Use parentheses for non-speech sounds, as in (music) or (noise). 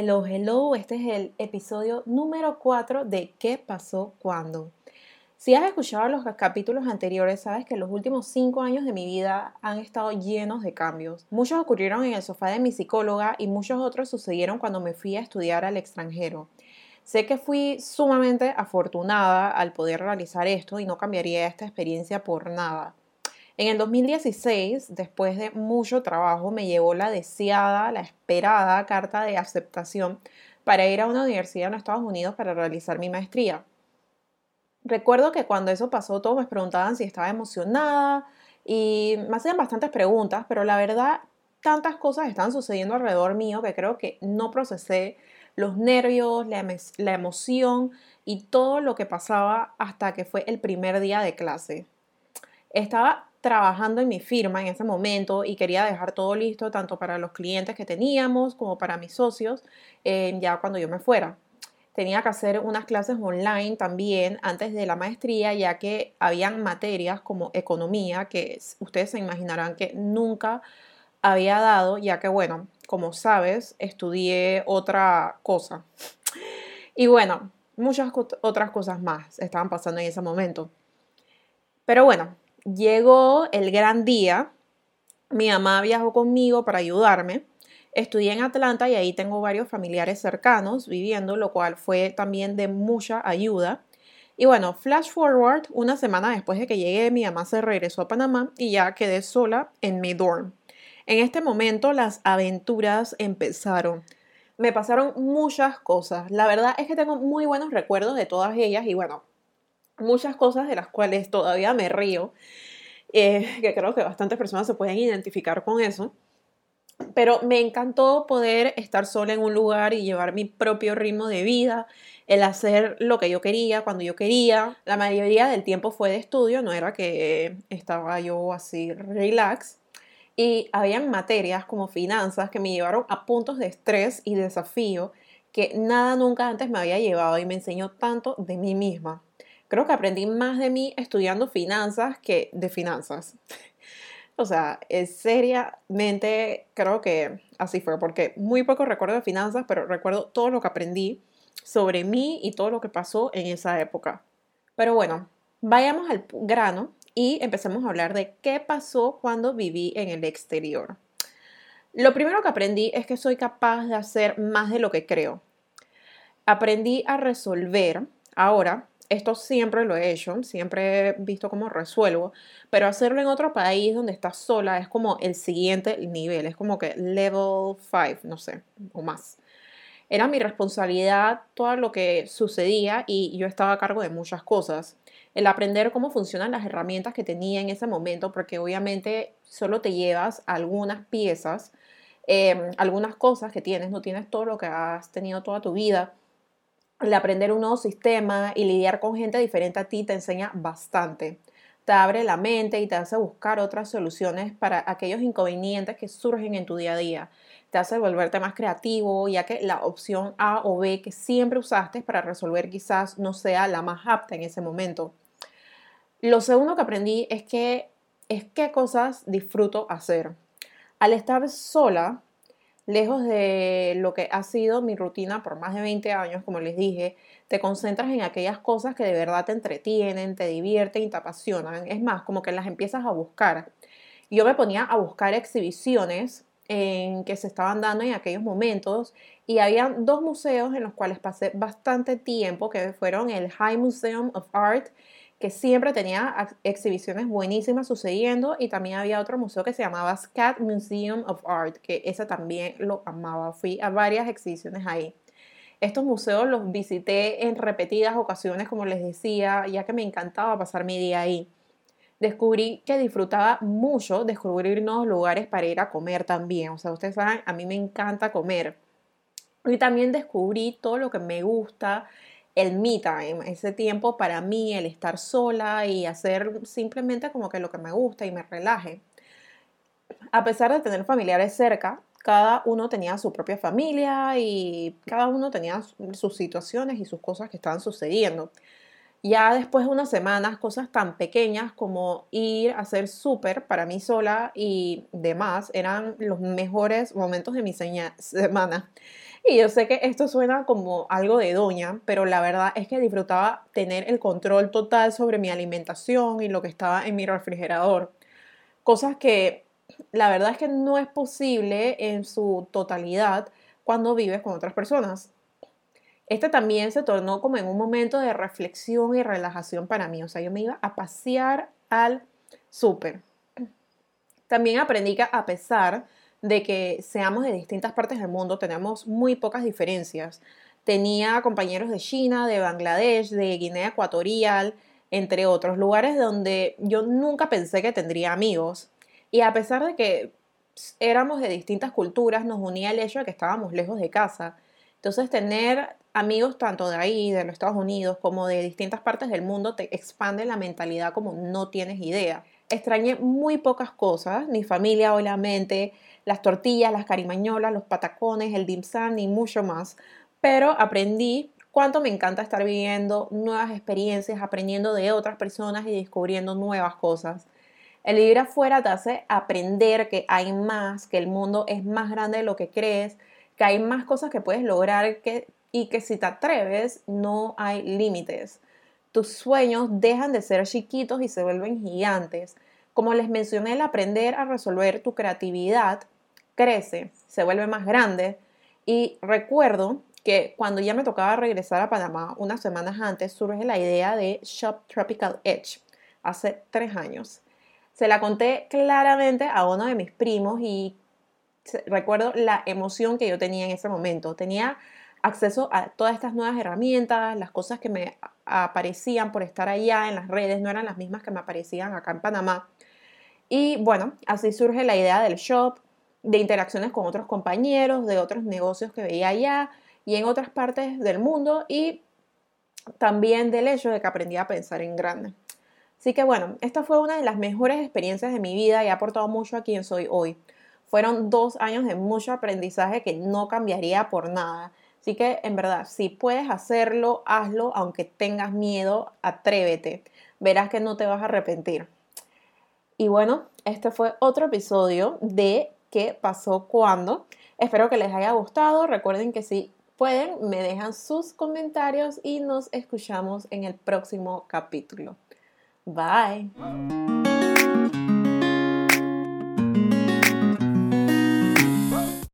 Hello, hello, este es el episodio número 4 de ¿Qué pasó cuando? Si has escuchado los capítulos anteriores, sabes que los últimos 5 años de mi vida han estado llenos de cambios. Muchos ocurrieron en el sofá de mi psicóloga y muchos otros sucedieron cuando me fui a estudiar al extranjero. Sé que fui sumamente afortunada al poder realizar esto y no cambiaría esta experiencia por nada. En el 2016, después de mucho trabajo, me llegó la deseada, la esperada carta de aceptación para ir a una universidad en Estados Unidos para realizar mi maestría. Recuerdo que cuando eso pasó, todos me preguntaban si estaba emocionada y me hacían bastantes preguntas, pero la verdad, tantas cosas están sucediendo alrededor mío que creo que no procesé los nervios, la, la emoción y todo lo que pasaba hasta que fue el primer día de clase. Estaba trabajando en mi firma en ese momento y quería dejar todo listo tanto para los clientes que teníamos como para mis socios eh, ya cuando yo me fuera. Tenía que hacer unas clases online también antes de la maestría ya que habían materias como economía que ustedes se imaginarán que nunca había dado ya que bueno, como sabes, estudié otra cosa. Y bueno, muchas otras cosas más estaban pasando en ese momento. Pero bueno, Llegó el gran día, mi mamá viajó conmigo para ayudarme. Estudié en Atlanta y ahí tengo varios familiares cercanos viviendo, lo cual fue también de mucha ayuda. Y bueno, flash forward, una semana después de que llegué, mi mamá se regresó a Panamá y ya quedé sola en mi dorm. En este momento las aventuras empezaron. Me pasaron muchas cosas. La verdad es que tengo muy buenos recuerdos de todas ellas y bueno, muchas cosas de las cuales todavía me río, eh, (laughs) que creo que bastantes personas se pueden identificar con eso. Pero me encantó poder estar sola en un lugar y llevar mi propio ritmo de vida, el hacer lo que yo quería, cuando yo quería. La mayoría del tiempo fue de estudio, no era que estaba yo así relax. Y habían materias como finanzas que me llevaron a puntos de estrés y desafío que nada nunca antes me había llevado y me enseñó tanto de mí misma creo que aprendí más de mí estudiando finanzas que de finanzas. (laughs) O sea, es seriamente creo que así fue, porque muy poco recuerdo de finanzas, pero recuerdo todo lo que aprendí sobre mí y todo lo que pasó en esa época. Pero bueno, vayamos al grano y empecemos a hablar de qué pasó cuando viví en el exterior. Lo primero que aprendí es que soy capaz de hacer más de lo que creo. Aprendí a resolver ahora esto siempre lo he hecho, siempre he visto cómo resuelvo, pero hacerlo en otro país donde estás sola es como el siguiente nivel, es como que level 5, no sé, o más. Era mi responsabilidad todo lo que sucedía y yo estaba a cargo de muchas cosas. El aprender cómo funcionan las herramientas que tenía en ese momento, porque obviamente solo te llevas algunas piezas, em, algunas cosas que tienes, no tienes todo lo que has tenido toda tu vida el aprender un nuevo sistema y lidiar con gente diferente a ti te enseña bastante. Te abre la mente y te hace buscar otras soluciones para aquellos inconvenientes que surgen en tu día a día. Te hace volverte más creativo, ya que la opción A o B que siempre usaste para resolver quizás no sea la más apta en ese momento. Lo segundo que aprendí es que es qué cosas disfruto hacer. Al estar sola, lejos de lo que ha sido mi rutina por más de 20 años, como les dije, te concentras en aquellas cosas que de verdad te entretienen, te divierten y te apasionan. Es más, como que las empiezas a buscar. Yo me ponía a buscar exhibiciones en que se estaban dando en aquellos momentos y había dos museos en los cuales pasé bastante tiempo, que fueron el High Museum of Art que siempre tenía exhibiciones buenísimas sucediendo y también había otro museo que se llamaba Scat Museum of Art, que ese también lo amaba. Fui a varias exhibiciones ahí. Estos museos los visité en repetidas ocasiones, como les decía, ya que me encantaba pasar mi día ahí. Descubrí que disfrutaba mucho descubrir nuevos lugares para ir a comer también. O sea, ustedes saben, a mí me encanta comer. Y también descubrí todo lo que me gusta el me time, ese tiempo para mí, el estar sola y hacer simplemente como que lo que me gusta y me relaje. A pesar de tener familiares cerca, cada uno tenía su propia familia y cada uno tenía sus situaciones y sus cosas que estaban sucediendo. Ya después de unas semanas, cosas tan pequeñas como ir a hacer súper para mí sola y demás eran los mejores momentos de mi semana. Y yo sé que esto suena como algo de doña, pero la verdad es que disfrutaba tener el control total sobre mi alimentación y lo que estaba en mi refrigerador. Cosas que la verdad es que no es posible en su totalidad cuando vives con otras personas. Este también se tornó como en un momento de reflexión y relajación para mí. O sea, yo me iba a pasear al súper. También aprendí que a pesar de que seamos de distintas partes del mundo, tenemos muy pocas diferencias. Tenía compañeros de China, de Bangladesh, de Guinea Ecuatorial, entre otros lugares donde yo nunca pensé que tendría amigos. Y a pesar de que éramos de distintas culturas, nos unía el hecho de que estábamos lejos de casa. Entonces, tener amigos tanto de ahí, de los Estados Unidos, como de distintas partes del mundo, te expande la mentalidad como no tienes idea. Extrañé muy pocas cosas, mi familia, obviamente, las tortillas, las carimañolas, los patacones, el dim sum y mucho más. Pero aprendí cuánto me encanta estar viviendo nuevas experiencias, aprendiendo de otras personas y descubriendo nuevas cosas. El vivir afuera te hace aprender que hay más, que el mundo es más grande de lo que crees, que hay más cosas que puedes lograr y que si te atreves no hay límites. Tus sueños dejan de ser chiquitos y se vuelven gigantes. Como les mencioné, el aprender a resolver tu creatividad crece, se vuelve más grande. Y recuerdo que cuando ya me tocaba regresar a Panamá, unas semanas antes, surge la idea de Shop Tropical Edge, hace tres años. Se la conté claramente a uno de mis primos y recuerdo la emoción que yo tenía en ese momento. Tenía acceso a todas estas nuevas herramientas, las cosas que me aparecían por estar allá en las redes no eran las mismas que me aparecían acá en Panamá. Y bueno, así surge la idea del shop, de interacciones con otros compañeros, de otros negocios que veía allá y en otras partes del mundo y también del hecho de que aprendí a pensar en grande. Así que bueno, esta fue una de las mejores experiencias de mi vida y ha aportado mucho a quien soy hoy. Fueron dos años de mucho aprendizaje que no cambiaría por nada. Así que en verdad, si puedes hacerlo, hazlo, aunque tengas miedo, atrévete. Verás que no te vas a arrepentir. Y bueno, este fue otro episodio de ¿Qué pasó cuando? Espero que les haya gustado. Recuerden que si pueden, me dejan sus comentarios y nos escuchamos en el próximo capítulo. Bye.